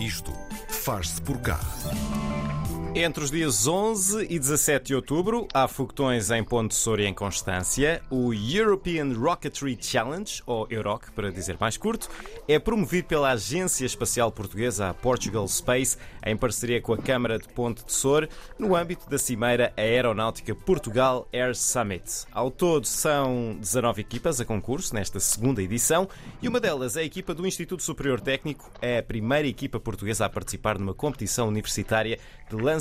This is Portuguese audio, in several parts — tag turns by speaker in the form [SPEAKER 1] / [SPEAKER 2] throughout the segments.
[SPEAKER 1] Isto faz-se por cá.
[SPEAKER 2] Entre os dias 11 e 17 de outubro, há foguetões em Ponte Soura e em Constância. O European Rocketry Challenge, ou EUROC para dizer mais curto, é promovido pela Agência Espacial Portuguesa, a Portugal Space, em parceria com a Câmara de Ponte de Soura, no âmbito da Cimeira Aeronáutica Portugal Air Summit. Ao todo, são 19 equipas a concurso nesta segunda edição e uma delas é a equipa do Instituto Superior Técnico, é a primeira equipa portuguesa a participar numa competição universitária de lançamento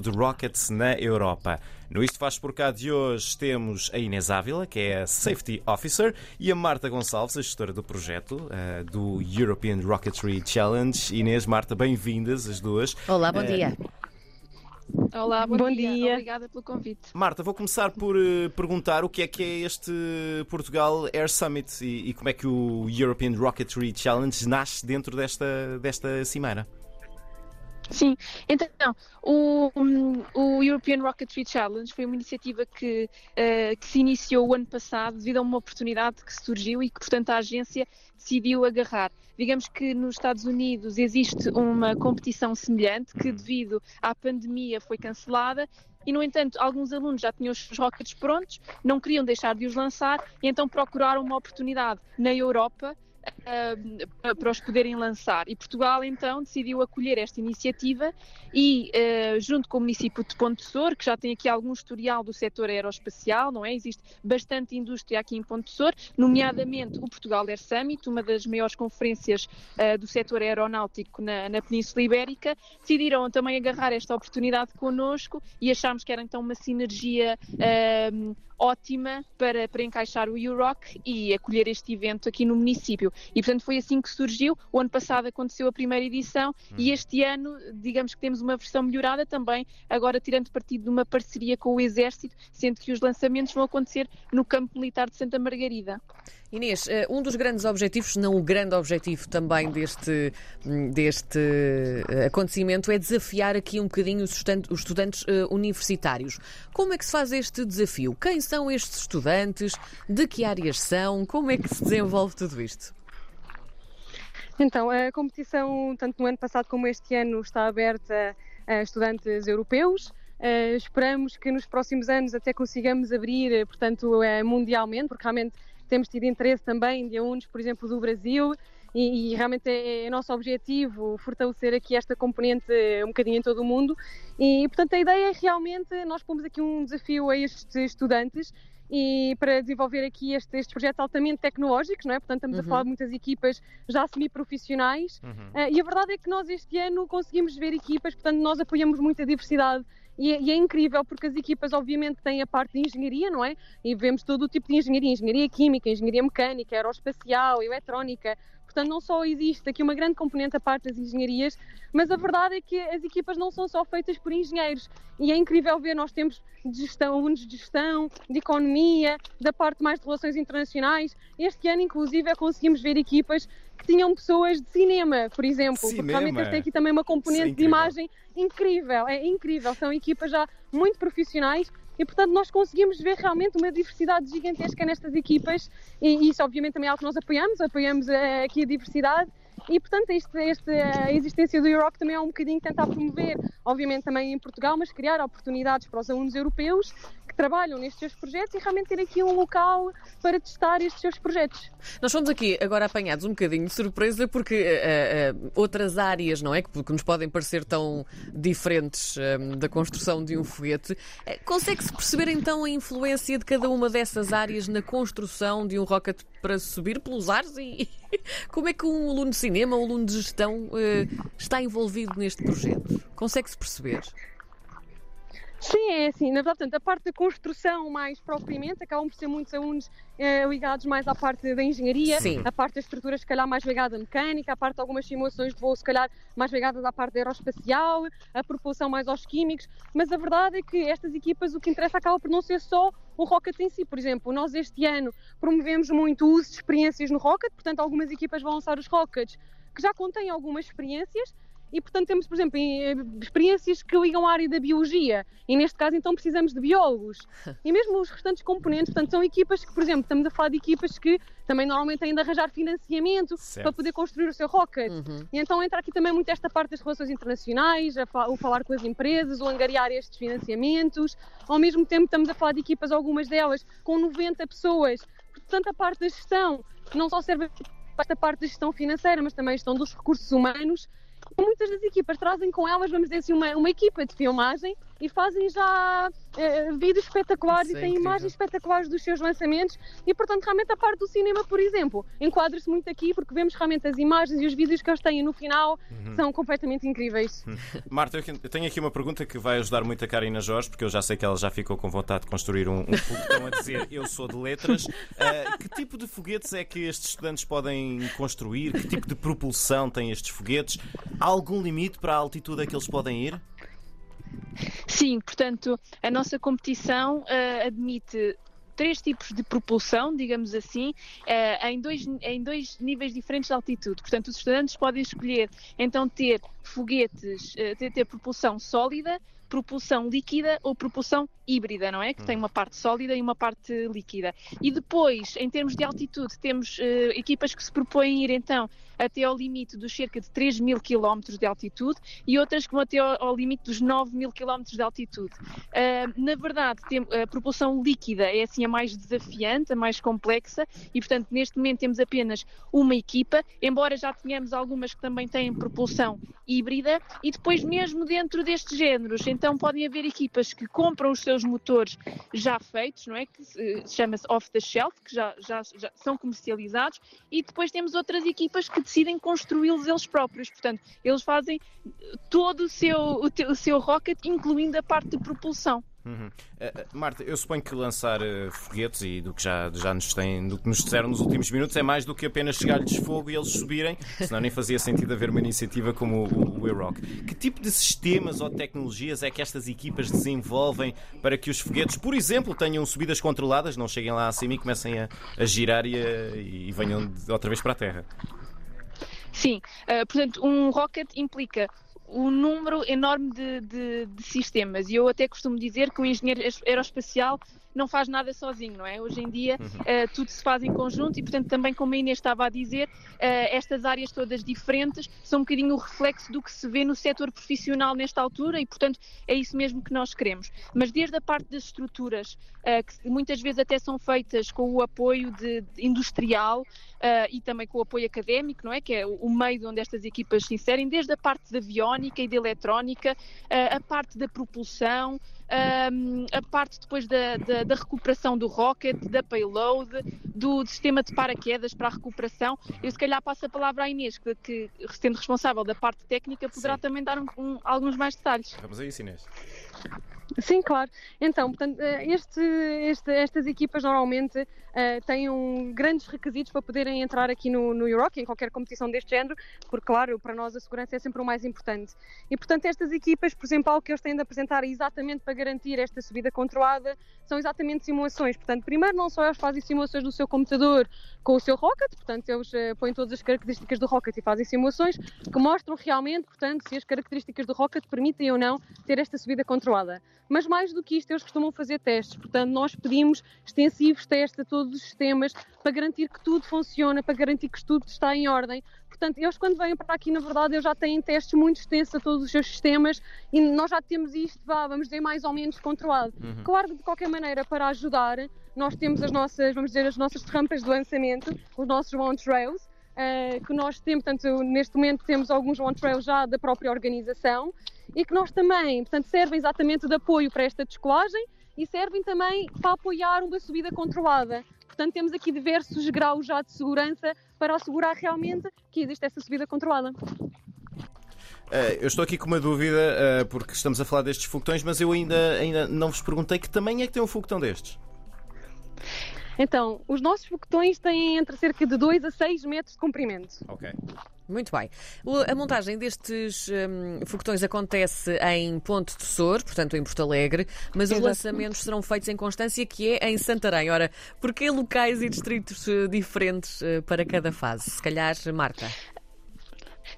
[SPEAKER 2] de rockets na Europa. No Isto Faz Por Cá de hoje temos a Inês Ávila, que é a Safety Officer, e a Marta Gonçalves, a gestora do projeto uh, do European Rocketry Challenge. Inês, Marta, bem-vindas as duas.
[SPEAKER 3] Olá, bom uh, dia.
[SPEAKER 4] Olá, bom, bom dia. dia. Obrigada pelo convite.
[SPEAKER 2] Marta, vou começar por uh, perguntar o que é que é este Portugal Air Summit e, e, como é que o European Rocketry Challenge nasce dentro desta, desta cimeira.
[SPEAKER 4] Sim, então o, o European Rocketry Challenge foi uma iniciativa que, uh, que se iniciou o ano passado devido a uma oportunidade que surgiu e que, portanto, a agência decidiu agarrar. Digamos que nos Estados Unidos existe uma competição semelhante que, devido à pandemia, foi cancelada e, no entanto, alguns alunos já tinham os rockets prontos, não queriam deixar de os lançar e então procuraram uma oportunidade na Europa uh, para os poderem lançar. E Portugal então decidiu acolher esta iniciativa e, uh, junto com o município de Ponte Sor, que já tem aqui algum historial do setor aeroespacial, não é? Existe bastante indústria aqui em Ponte Sor, nomeadamente o Portugal Air Summit, uma das maiores conferências uh, do setor aeronáutico na, na, Península Ibérica, decidiram também agarrar esta oportunidade connosco e achámos que era então uma sinergia ótima para, para encaixar o UROC e acolher este evento aqui no município. E portanto foi assim que surgiu. O ano passado aconteceu a primeira edição hum. e este ano, digamos que temos uma versão melhorada também, agora tirando partido de uma parceria com o Exército, sendo que os lançamentos vão acontecer no campo militar de Santa Margarida.
[SPEAKER 3] Inês, eh, um dos grandes objetivos, não o grande objetivo também deste, hum, deste eh, acontecimento, é desafiar aqui um bocadinho os estudantes eh, universitários. Como é que se faz este desafio? Quem são estes estudantes? De que áreas são? Como é que se desenvolve tudo isto?
[SPEAKER 5] Então, a competição, tanto no ano passado como este ano, está aberta a estudantes europeus. Uh, esperamos que nos próximos anos até consigamos abrir, portanto, uh, mundialmente, porque realmente temos tido interesse também de alunos, por exemplo, do Brasil, e, e realmente é, é, nosso objetivo fortalecer aqui esta componente um bocadinho em todo o mundo. E, portanto, a ideia é realmente nós pomos aqui um desafio a estes estudantes e para desenvolver aqui este, estes projetos altamente tecnológicos, não é? Portanto, estamos uhum. a falar de muitas equipas já semi-profissionais uhum. uh, e a verdade é que nós este ano conseguimos ver equipas, portanto, nós apoiamos muito a diversidade e é, e é, incrível porque as equipas, obviamente, têm a parte de engenharia, não é? E vemos todo o tipo de engenharia: engenharia química, engenharia mecânica, aeroespacial, eletrónica. Portanto, não só existe aqui uma grande componente a parte das engenharias, mas a verdade é que as equipas não são só feitas por engenheiros. E é incrível ver, nós temos de gestão, alunos de gestão, de economia, da parte mais de relações internacionais. Este ano, inclusive, conseguimos ver equipas tinham pessoas de cinema, por exemplo. Cinema. Porque realmente eles têm aqui também uma componente é de imagem incrível. É incrível. São equipas já muito profissionais e portanto nós conseguimos ver realmente uma diversidade gigantesca nestas equipas e isso obviamente também é algo que nós apoiamos, apoiamos uh, aqui a diversidade e portanto este, este, a existência do Europe também é um bocadinho tentar promover, obviamente também em Portugal, mas criar oportunidades para os alunos europeus trabalham nestes seus projetos e realmente ter aqui um local para testar estes seus projetos.
[SPEAKER 3] Nós fomos aqui agora apanhados um bocadinho de surpresa porque uh, uh, outras áreas, não é? Que, que, nos podem parecer tão diferentes um, da construção de um foguete. Uh, Consegue-se perceber então a influência de cada uma dessas áreas na construção de um rocket para subir pelos ares e como é que um aluno de cinema, um aluno de gestão está envolvido neste projeto? Consegue-se perceber?
[SPEAKER 5] Sim, é assim. Na verdade, portanto, a parte da construção mais propriamente acabam por ser muitos alunos eh, ligados mais à parte da engenharia, Sim. a parte da estrutura se calhar mais ligada à mecânica, a parte de algumas simulações de voo se calhar mais ligadas à parte aeroespacial, a propulsão mais aos químicos, mas a verdade é que estas equipas o que interessa acaba por não ser só o Rocket em si. Por exemplo, nós este ano promovemos muito o uso de experiências no Rocket, portanto algumas equipas vão lançar os Rockets que já contêm algumas experiências e, portanto, temos, por exemplo, eh, experiências que ligam à área da biologia e, neste caso, então precisamos de biólogos. E mesmo os restantes componentes, portanto, são equipas que, por exemplo, estamos a falar de equipas que também normalmente têm de arranjar financiamento
[SPEAKER 2] Certo.
[SPEAKER 5] para poder construir o seu rocket. E então entra aqui também muito esta parte das relações internacionais, a fa- o falar com as empresas, o angariar estes financiamentos. Ao mesmo tempo, estamos a falar de equipas, algumas delas com 90 pessoas. Portanto, a parte da gestão, não só serve para esta parte da gestão financeira, mas também a gestão dos recursos humanos. Muitas das equipas trazem com elas, vamos dizer assim, uma, uma equipa de filmagem e fazem já eh, vídeos espetaculares
[SPEAKER 2] Isso
[SPEAKER 5] e
[SPEAKER 2] é
[SPEAKER 5] têm imagens espetaculares dos seus lançamentos e, portanto, realmente a parte do cinema, por exemplo, enquadra-se muito aqui porque vemos realmente as imagens e os vídeos que eles têm no final
[SPEAKER 2] Uhum.
[SPEAKER 5] são completamente incríveis.
[SPEAKER 2] Marta, eu tenho aqui uma pergunta que vai ajudar muito a Karina Jorge, porque eu já sei que ela já ficou com vontade de construir um, um foguetão a dizer eu sou de letras. Ah, que tipo de foguetes é que estes estudantes podem construir? Que tipo de propulsão têm estes foguetes? Há algum limite para a altitude a que eles podem ir?
[SPEAKER 4] Sim, portanto, a nossa competição eh, admite três tipos de propulsão, digamos assim, eh, em, dois, em dois níveis diferentes de altitude. Portanto, os estudantes podem escolher então ter foguetes, eh, ter, ter propulsão sólida, propulsão líquida ou propulsão híbrida, não é? Que tem uma parte sólida e uma parte líquida. E depois, em termos de altitude, temos eh, equipas que se propõem ir então até ao limite dos cerca de 3 mil quilómetros de altitude e outras que vão até ao, ao limite dos 9 mil quilómetros de altitude. Ah, na verdade, tem- a propulsão líquida é assim a mais desafiante, a mais complexa e, portanto, neste momento temos apenas uma equipa, embora já tenhamos algumas que também têm propulsão híbrida e depois mesmo dentro destes géneros, então podem haver equipas que compram os seus motores já feitos, não é? Que se- chama-se off the shelf, que já, já, já são comercializados e depois temos outras equipas que decidem construí-los eles próprios. Portanto, eles fazem todo o seu, o, o seu rocket, incluindo a parte de propulsão.
[SPEAKER 2] Uhum. Ah, Marta, eu suponho que lançar ah, foguetes e do que já, já nos têm, do que nos disseram nos últimos minutos é mais do que apenas chegar-lhes fogo e eles subirem, senão nem fazia sentido haver uma iniciativa como o, o Euroc. Que tipo de sistemas ou tecnologias é que estas equipas desenvolvem para que os foguetes, por exemplo, tenham subidas controladas, não cheguem lá acima e comecem a, a girar e, a- e venham outra vez para a Terra?
[SPEAKER 4] Sim, ah, portanto, um rocket implica um número enorme de, de- de sistemas. E eu até costumo dizer que o engenheiro aeroespacial não faz nada sozinho, não é? Hoje em dia ah, tudo se faz em conjunto e, portanto, também como a Inês estava a dizer, ah, estas áreas todas diferentes são um bocadinho o reflexo do que se vê no setor profissional nesta altura e, portanto, é isso mesmo que nós queremos. Mas desde a parte das estruturas, ah, que muitas vezes até são feitas com o apoio de, de industrial e também com o apoio académico, não é? Que é o, o meio onde estas equipas se inserem, desde a parte da aviónica e da eletrónica, a parte da propulsão, ahm, a parte depois da, da- da recuperação do rocket, da payload, do sistema de paraquedas para a recuperação. Eu se calhar passo a palavra à Inês, que, que sendo responsável da parte técnica, poderá
[SPEAKER 2] Sim.
[SPEAKER 4] também dar um- um- alguns mais detalhes.
[SPEAKER 2] Vamos a isso, Inês.
[SPEAKER 5] Sim, claro. Então, portanto, eh, este- este- estas equipas normalmente eh, têm um- grandes requisitos para poderem entrar aqui no, no Euroc, em qualquer competição deste género, porque, claro, para nós a segurança é sempre o mais importante. E, portanto, estas equipas, por exemplo, algo que eles têm de apresentar exatamente para garantir esta subida controlada são exatamente simulações. Portanto, primeiro, não só eles fazem simulações no seu computador com o seu rocket, portanto, eles eh, põem todas as características do rocket e fazem simulações que mostram realmente, portanto, se as características do rocket permitem ou não ter esta subida controlada. Mas mais do que isto, eles costumam fazer testes. Portanto, nós pedimos extensivos testes a todos os sistemas para garantir que tudo funciona, para garantir que tudo está em ordem. Portanto, eles quando vêm para aqui, na verdade, eles já têm testes muito extensos a todos os seus sistemas e nós já temos isto, vá, vamos dizer, mais ou menos controlado. Claro que, de qualquer maneira, para ajudar, nós temos as nossas, vamos dizer, as nossas rampas de lançamento, os nossos launch rails, eh, que nós temos, portanto, neste momento temos alguns launch rails já da própria organização e que nós também, portanto, servem exatamente de apoio para esta descolagem e servem também para apoiar uma subida controlada. Portanto, temos aqui diversos graus já de segurança para assegurar realmente que existe essa subida controlada.
[SPEAKER 2] Ah, eu estou aqui com uma dúvida, ah, porque estamos a falar destes foguetões, mas eu ainda, ainda não vos perguntei que tamanho é que tem um foguetão destes.
[SPEAKER 5] Então, os nossos foguetões têm entre cerca de 2 a 6 metros de comprimento.
[SPEAKER 2] Ok.
[SPEAKER 3] Muito bem. A montagem destes hum, foguetões acontece em Ponte de Sor, portanto em Porto Alegre, mas os
[SPEAKER 5] Exato.
[SPEAKER 3] lançamentos serão feitos em Constância, que é em Santarém. Ora, porquê locais e distritos eh, diferentes eh, para cada fase? Se calhar, Marta.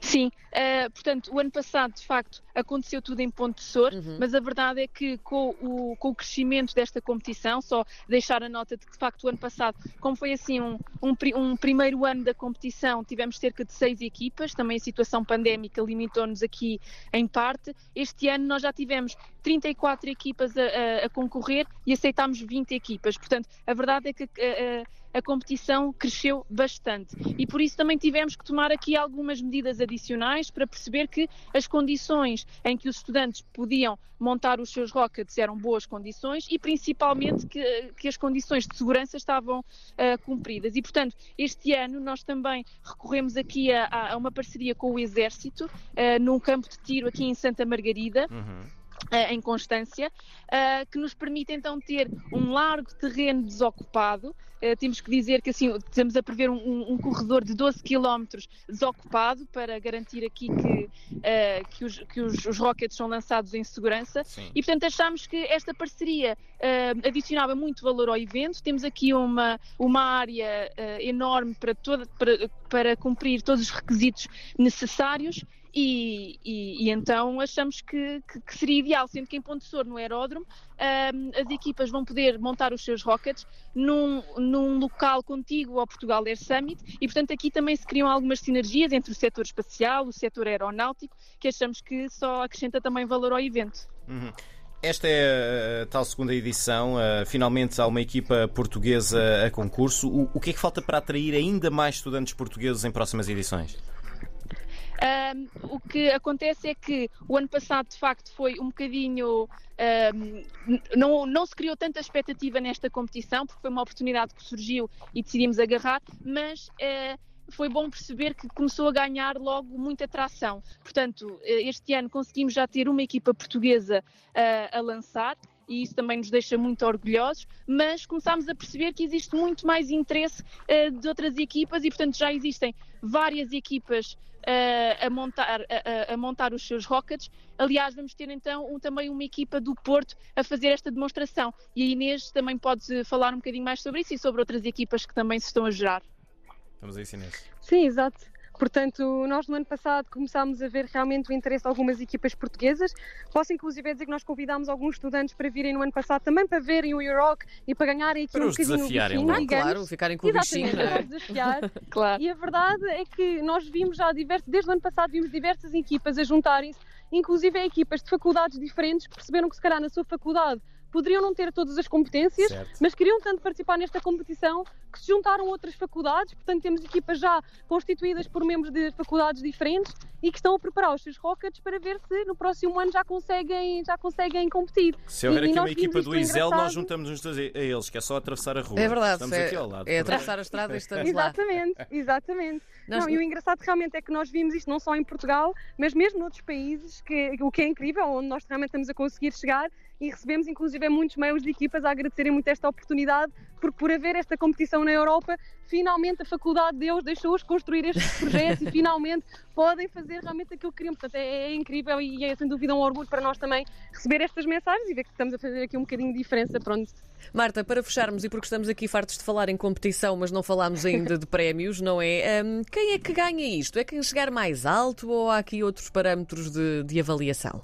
[SPEAKER 4] Sim, uh, portanto, o ano passado, de facto, aconteceu tudo em Ponte de Sor, uhum. mas a verdade é que com o, com o crescimento desta competição, só deixar a nota de que, de facto, o ano passado, como foi assim um, um, um primeiro ano da competição, tivemos cerca de seis equipas, também a situação pandémica limitou-nos aqui em parte. Este ano nós já tivemos 34 equipas a, a, a concorrer e aceitámos 20 equipas, portanto, a verdade é que. Uh, a competição cresceu bastante. E por isso também tivemos que tomar aqui algumas medidas adicionais para perceber que as condições em que os estudantes podiam montar os seus rockets eram boas condições e principalmente que, que as condições de segurança estavam uh, cumpridas. E, portanto, este ano nós também recorremos aqui a, a uma parceria com o Exército, uh, num campo de tiro aqui em Santa Margarida. Uhum em Constância, uh, que nos permite então ter um largo terreno desocupado. Uh, temos que dizer que assim estamos a prever um, um corredor de 12 km desocupado para garantir aqui que, que, os, que os, os, rockets são lançados em segurança. Sim. E portanto achamos que esta parceria adicionava muito valor ao evento. Temos aqui uma, uma área enorme para, toda, para, para cumprir todos os requisitos necessários e, e, e, então achamos que, que, que, seria ideal, sendo que em Ponte Sor, no aeródromo, um, as equipas vão poder montar os seus rockets num, num local contíguo ao Portugal Air Summit e, portanto, aqui também se criam algumas sinergias entre o setor espacial, o setor aeronáutico, que achamos que só acrescenta também valor ao evento.
[SPEAKER 2] Uhum. Esta é a tal segunda edição. Uh, finalmente há uma equipa portuguesa a concurso. O, o que é que falta para atrair ainda mais estudantes portugueses em próximas edições?
[SPEAKER 4] Um, o que acontece é que o ano passado, de facto, foi um bocadinho. Um, não, não se criou tanta expectativa nesta competição, porque foi uma oportunidade que surgiu e decidimos agarrar, mas. Uh, foi bom perceber que começou a ganhar logo muita tração. Portanto, eh, este ano conseguimos já ter uma equipa portuguesa uh, a lançar e isso também nos deixa muito orgulhosos, mas começámos a perceber que existe muito mais interesse uh, de outras equipas e, portanto, já existem várias equipas a, montar, a, a, montar os seus rockets. Aliás, vamos ter então um, também uma equipa do Porto a fazer esta demonstração. E a Inês também pode falar um bocadinho mais sobre isso e sobre outras equipas que também se estão a gerar.
[SPEAKER 2] Vamos a isso, Inês.
[SPEAKER 5] Sim, exato. Portanto, nós no ano passado começámos a ver realmente o interesse de algumas equipas portuguesas. Posso inclusive dizer que nós convidámos alguns estudantes para virem no ano passado também para verem o Euroc e para ganharem aqui
[SPEAKER 2] para
[SPEAKER 5] um
[SPEAKER 2] os bocadinho desafiarem,
[SPEAKER 5] o
[SPEAKER 2] bichinho,
[SPEAKER 3] claro, ficarem com o bichinho.
[SPEAKER 5] Exatamente, para desafiar. claro. E a verdade é que nós vimos já diversos, desde o ano passado vimos diversas equipas a juntarem-se, inclusive equipas de faculdades diferentes que perceberam que se calhar na sua faculdade poderiam não ter todas as competências, certo. mas queriam tanto participar nesta competição que se juntaram outras faculdades, portanto temos equipas já constituídas por membros de faculdades diferentes e que estão a preparar os seus rockets para ver se no próximo ano já conseguem, já conseguem competir.
[SPEAKER 2] Se houver e, aqui uma equipa do Isel, nós juntamos-nos a eles, que é só atravessar a rua.
[SPEAKER 3] É verdade,
[SPEAKER 2] estamos
[SPEAKER 3] é,
[SPEAKER 2] aqui ao lado.
[SPEAKER 3] É atravessar a estrada e estamos
[SPEAKER 5] exatamente, lá. Exatamente, exatamente. Não, e o engraçado realmente é que nós vimos isto não só em Portugal, mas mesmo noutros países, que, o que é incrível, onde nós realmente estamos a conseguir chegar e recebemos inclusive muitos mails de equipas a agradecerem muito esta oportunidade, porque por haver esta competição na Europa, finalmente a Faculdade de Deus deixou-os construir estes projetos e finalmente podem fazer realmente aquilo que queriam. Portanto, é, é, incrível e é sem dúvida um orgulho para nós também receber estas mensagens e ver que estamos a fazer aqui um bocadinho de diferença. Pronto.
[SPEAKER 3] Marta, para fecharmos, e porque estamos aqui fartos de falar em competição, mas não falámos ainda de prémios, não é? Um, quem é que ganha isto? É quem chegar mais alto ou há aqui outros parâmetros de, de avaliação?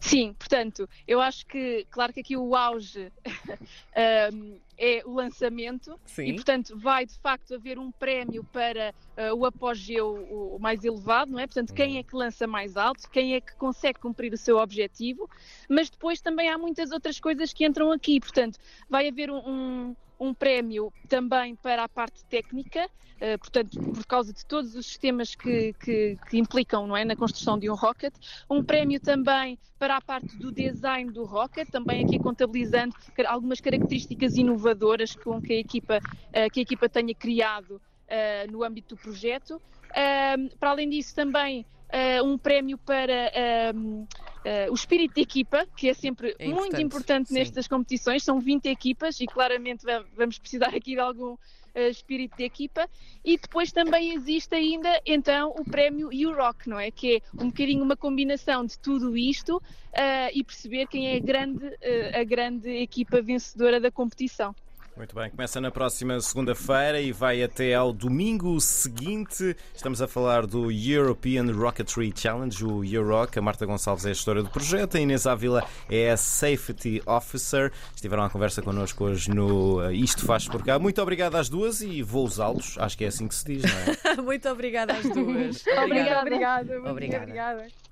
[SPEAKER 4] Sim, portanto, eu acho que, claro que aqui o auge um, é o lançamento Sim. e, portanto, vai de facto haver um prémio para uh, o apogeu o mais elevado, não é? Portanto, quem uhum. é que lança mais alto, quem é que consegue cumprir o seu objetivo, mas depois também há muitas outras coisas que entram aqui, portanto, vai haver um, um um prémio também para a parte técnica, uh, portanto, por causa de todos os sistemas que, que, que, implicam não é, na construção de um rocket. Um prémio também para a parte do design do rocket, também aqui contabilizando algumas características inovadoras com que a equipa, uh, que a equipa tenha criado uh, no âmbito do projeto. para além disso, também um prémio para uh, o espírito de equipa, que é sempre é muito importante nestas competições. São 20 equipas e claramente vamos precisar aqui de algum espírito de equipa. E depois também existe ainda então o prémio Euroc, não é? Que é um bocadinho uma combinação de tudo isto e perceber quem é a grande, a grande equipa vencedora da competição.
[SPEAKER 2] Muito bem, começa na próxima segunda-feira e vai até ao domingo seguinte. Estamos a falar do European Rocketry Challenge, o EuRock. A Marta Gonçalves é a gestora do projeto, a Inês Ávila é a Safety Officer. Estiveram à conversa connosco hoje no uh, Isto Faz Por Cá. Muito obrigado às duas e voos altos, acho que é assim que se diz, não é?
[SPEAKER 3] Muito obrigada às duas.
[SPEAKER 5] Obrigada, obrigada.
[SPEAKER 3] Obrigada.
[SPEAKER 5] obrigada.